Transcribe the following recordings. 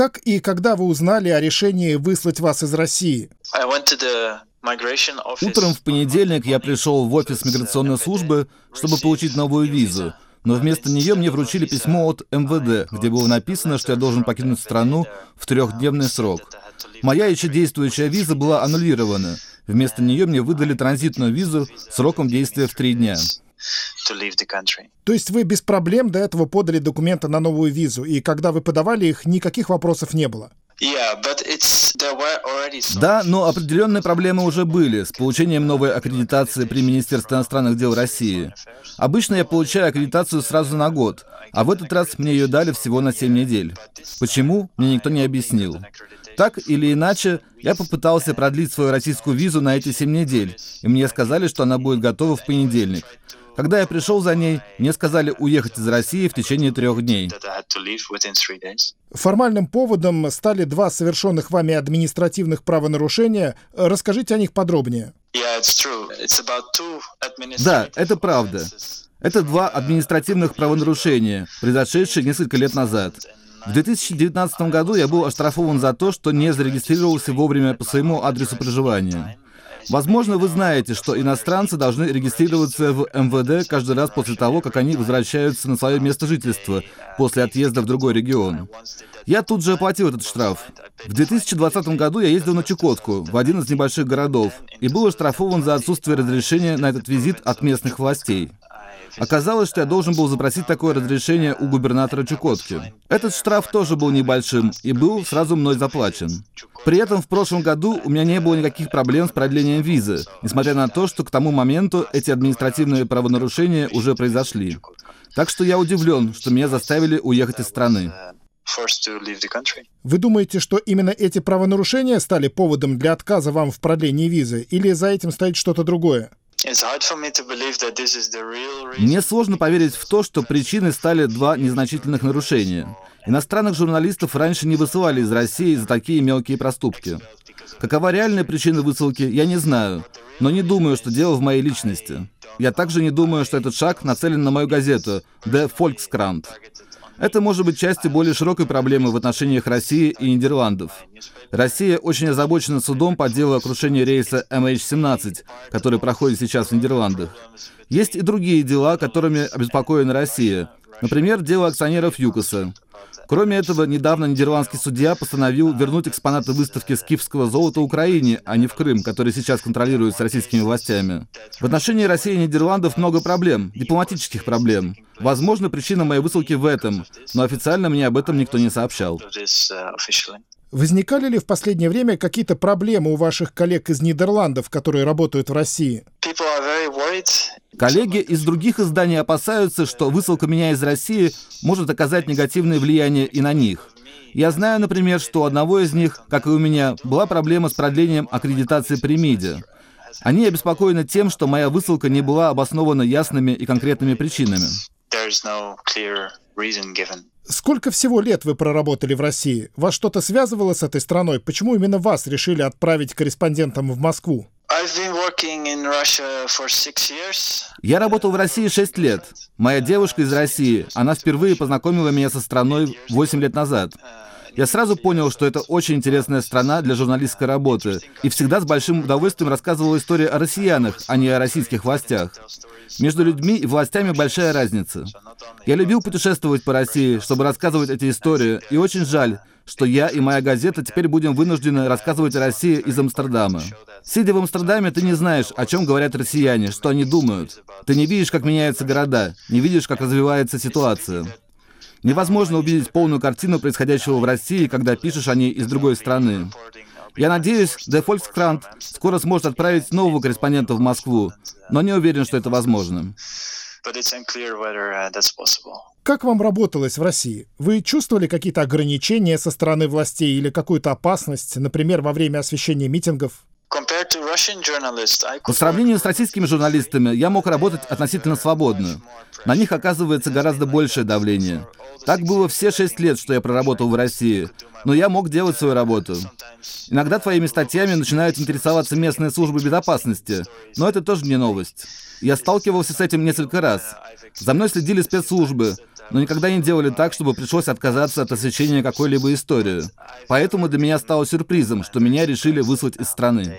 Как и когда вы узнали о решении выслать вас из России? Утром в понедельник я пришел в офис миграционной службы, чтобы получить новую визу. Но вместо нее мне вручили письмо от МВД, где было написано, что я должен покинуть страну в трехдневный срок. Моя еще действующая виза была аннулирована. Вместо нее мне выдали транзитную визу сроком действия в три дня. То есть вы без проблем до этого подали документы на новую визу, и когда вы подавали их, никаких вопросов не было? Да, но определенные проблемы уже были с получением новой аккредитации при Министерстве иностранных дел России. Обычно я получаю аккредитацию сразу на год, а в этот раз мне ее дали всего на 7 недель. Почему, мне никто не объяснил. Так или иначе, я попытался продлить свою российскую визу на эти 7 недель, и мне сказали, что она будет готова в понедельник. Когда я пришел за ней, мне сказали уехать из России в течение трех дней. Формальным поводом стали два совершенных вами административных правонарушения. Расскажите о них подробнее. Да, это правда. Это два административных правонарушения, произошедшие несколько лет назад. В 2019 году я был оштрафован за то, что не зарегистрировался вовремя по своему адресу проживания. Возможно, вы знаете, что иностранцы должны регистрироваться в МВД каждый раз после того, как они возвращаются на свое место жительства после отъезда в другой регион. Я тут же оплатил этот штраф. В 2020 году я ездил на Чукотку, в один из небольших городов, и был оштрафован за отсутствие разрешения на этот визит от местных властей. Оказалось, что я должен был запросить такое разрешение у губернатора Чукотки. Этот штраф тоже был небольшим и был сразу мной заплачен. При этом в прошлом году у меня не было никаких проблем с продлением визы, несмотря на то, что к тому моменту эти административные правонарушения уже произошли. Так что я удивлен, что меня заставили уехать из страны. Вы думаете, что именно эти правонарушения стали поводом для отказа вам в продлении визы, или за этим стоит что-то другое? Мне сложно поверить в то, что причиной стали два незначительных нарушения. Иностранных журналистов раньше не высылали из России за такие мелкие проступки. Какова реальная причина высылки, я не знаю, но не думаю, что дело в моей личности. Я также не думаю, что этот шаг нацелен на мою газету «The Volkskrant». Это может быть частью более широкой проблемы в отношениях России и Нидерландов. Россия очень озабочена судом по делу о крушении рейса MH17, который проходит сейчас в Нидерландах. Есть и другие дела, которыми обеспокоена Россия. Например, дело акционеров ЮКОСа. Кроме этого, недавно нидерландский судья постановил вернуть экспонаты выставки скифского золота Украине, а не в Крым, который сейчас контролируется российскими властями. В отношении России и Нидерландов много проблем, дипломатических проблем. Возможно, причина моей высылки в этом, но официально мне об этом никто не сообщал. Возникали ли в последнее время какие-то проблемы у ваших коллег из Нидерландов, которые работают в России? Коллеги из других изданий опасаются, что высылка меня из России может оказать негативное влияние и на них. Я знаю, например, что у одного из них, как и у меня, была проблема с продлением аккредитации при МИДе. Они обеспокоены тем, что моя высылка не была обоснована ясными и конкретными причинами. Сколько всего лет вы проработали в России? Вас что-то связывало с этой страной? Почему именно вас решили отправить корреспондентом в Москву? Я работал в России 6 лет. Моя девушка из России, она впервые познакомила меня со страной 8 лет назад. Я сразу понял, что это очень интересная страна для журналистской работы, и всегда с большим удовольствием рассказывал истории о россиянах, а не о российских властях. Между людьми и властями большая разница. Я любил путешествовать по России, чтобы рассказывать эти истории, и очень жаль, что я и моя газета теперь будем вынуждены рассказывать о России из Амстердама. Сидя в Амстердаме, ты не знаешь, о чем говорят россияне, что они думают. Ты не видишь, как меняются города, не видишь, как развивается ситуация. Невозможно увидеть полную картину происходящего в России, когда пишешь о ней из другой страны. Я надеюсь, The Volkskrant скоро сможет отправить нового корреспондента в Москву, но не уверен, что это возможно. Как вам работалось в России? Вы чувствовали какие-то ограничения со стороны властей или какую-то опасность, например, во время освещения митингов? По сравнению с российскими журналистами, я мог работать относительно свободно. На них оказывается гораздо большее давление. Так было все шесть лет, что я проработал в России. Но я мог делать свою работу. Иногда твоими статьями начинают интересоваться местные службы безопасности, но это тоже не новость. Я сталкивался с этим несколько раз. За мной следили спецслужбы, но никогда не делали так, чтобы пришлось отказаться от освещения какой-либо истории. Поэтому для меня стало сюрпризом, что меня решили выслать из страны.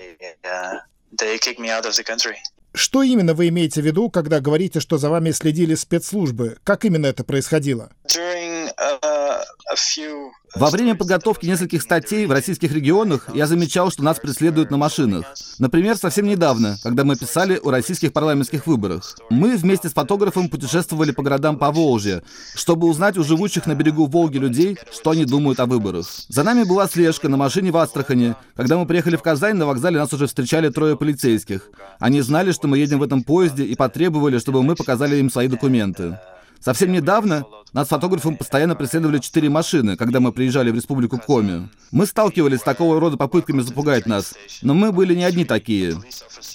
Что именно вы имеете в виду, когда говорите, что за вами следили спецслужбы? Как именно это происходило? Во время подготовки нескольких статей в российских регионах я замечал, что нас преследуют на машинах. Например, совсем недавно, когда мы писали о российских парламентских выборах. Мы вместе с фотографом путешествовали по городам Поволжья, чтобы узнать у живущих на берегу Волги людей, что они думают о выборах. За нами была слежка на машине в Астрахани. Когда мы приехали в Казань, на вокзале нас уже встречали трое полицейских. Они знали, что мы едем в этом поезде и потребовали, чтобы мы показали им свои документы. Совсем недавно нас фотографом постоянно преследовали четыре машины, когда мы приезжали в Республику Коми. Мы сталкивались с такого рода попытками запугать нас, но мы были не одни такие.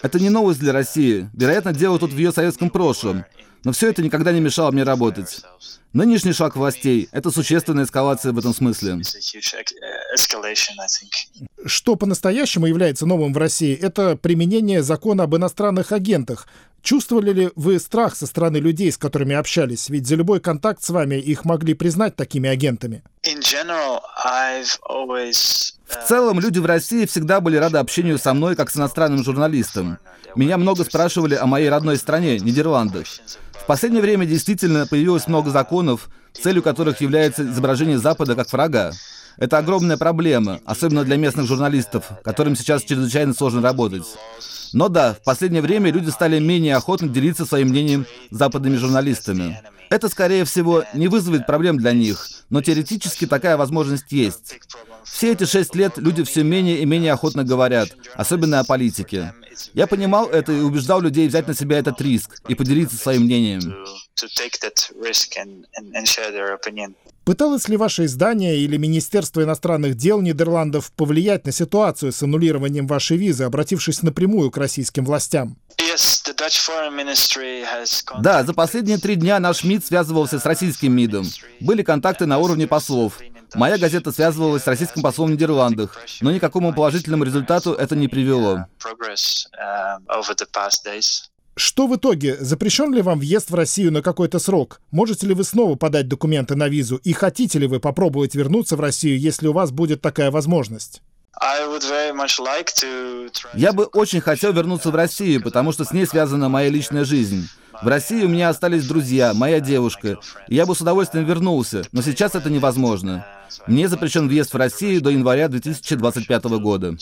Это не новость для России. Вероятно, дело тут в ее советском прошлом. Но все это никогда не мешало мне работать. Нынешний шаг властей — это существенная эскалация в этом смысле. Что по-настоящему является новым в России, это применение закона об иностранных агентах. Чувствовали ли вы страх со стороны людей, с которыми общались? Ведь за любой контакт с вами их могли признать такими агентами. В целом, люди в России всегда были рады общению со мной, как с иностранным журналистом. Меня много спрашивали о моей родной стране, Нидерландах. В последнее время действительно появилось много законов, целью которых является изображение Запада как врага. Это огромная проблема, особенно для местных журналистов, которым сейчас чрезвычайно сложно работать. Но да, в последнее время люди стали менее охотно делиться своим мнением с западными журналистами. Это, скорее всего, не вызовет проблем для них, но теоретически такая возможность есть. Все эти шесть лет люди все менее и менее охотно говорят, особенно о политике. Я понимал это и убеждал людей взять на себя этот риск и поделиться своим мнением. Пыталось ли ваше издание или Министерство иностранных дел Нидерландов повлиять на ситуацию с аннулированием вашей визы, обратившись напрямую к российским властям? Да, за последние три дня наш МИД связывался с российским МИДом. Были контакты на уровне послов. Моя газета связывалась с российским послом в Нидерландах, но никакому положительному результату это не привело. Что в итоге? Запрещен ли вам въезд в Россию на какой-то срок? Можете ли вы снова подать документы на визу? И хотите ли вы попробовать вернуться в Россию, если у вас будет такая возможность? Я бы очень хотел вернуться в Россию, потому что с ней связана моя личная жизнь. В России у меня остались друзья, моя девушка. И я бы с удовольствием вернулся, но сейчас это невозможно. Мне запрещен въезд в Россию до января 2025 года.